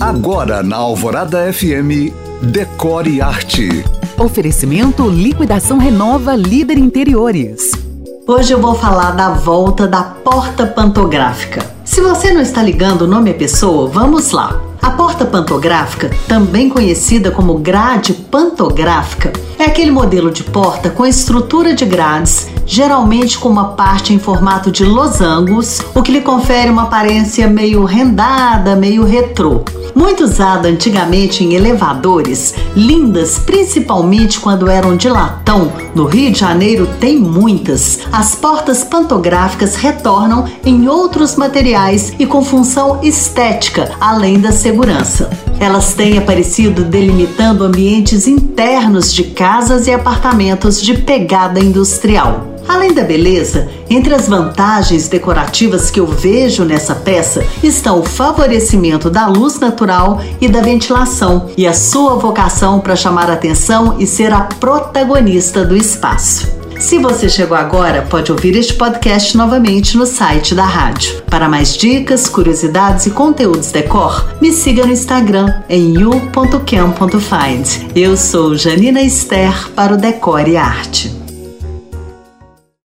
Agora na Alvorada FM, Decore Arte. Oferecimento Liquidação Renova Líder Interiores. Hoje eu vou falar da volta da porta pantográfica. Se você não está ligando o nome à pessoa, vamos lá. A porta pantográfica, também conhecida como grade pantográfica, é aquele modelo de porta com estrutura de grades, geralmente com uma parte em formato de losangos, o que lhe confere uma aparência meio rendada, meio retrô muito usada antigamente em elevadores, lindas principalmente quando eram de latão. No Rio de Janeiro tem muitas. As portas pantográficas retornam em outros materiais e com função estética, além da segurança. Elas têm aparecido delimitando ambientes internos de casas e apartamentos de pegada industrial. Além da beleza, entre as vantagens decorativas que eu vejo nessa peça estão o favorecimento da luz natural e da ventilação e a sua vocação para chamar atenção e ser a protagonista do espaço. Se você chegou agora, pode ouvir este podcast novamente no site da rádio. Para mais dicas, curiosidades e conteúdos decor, me siga no Instagram em you.cam.find. Eu sou Janina Esther para o Decore Arte.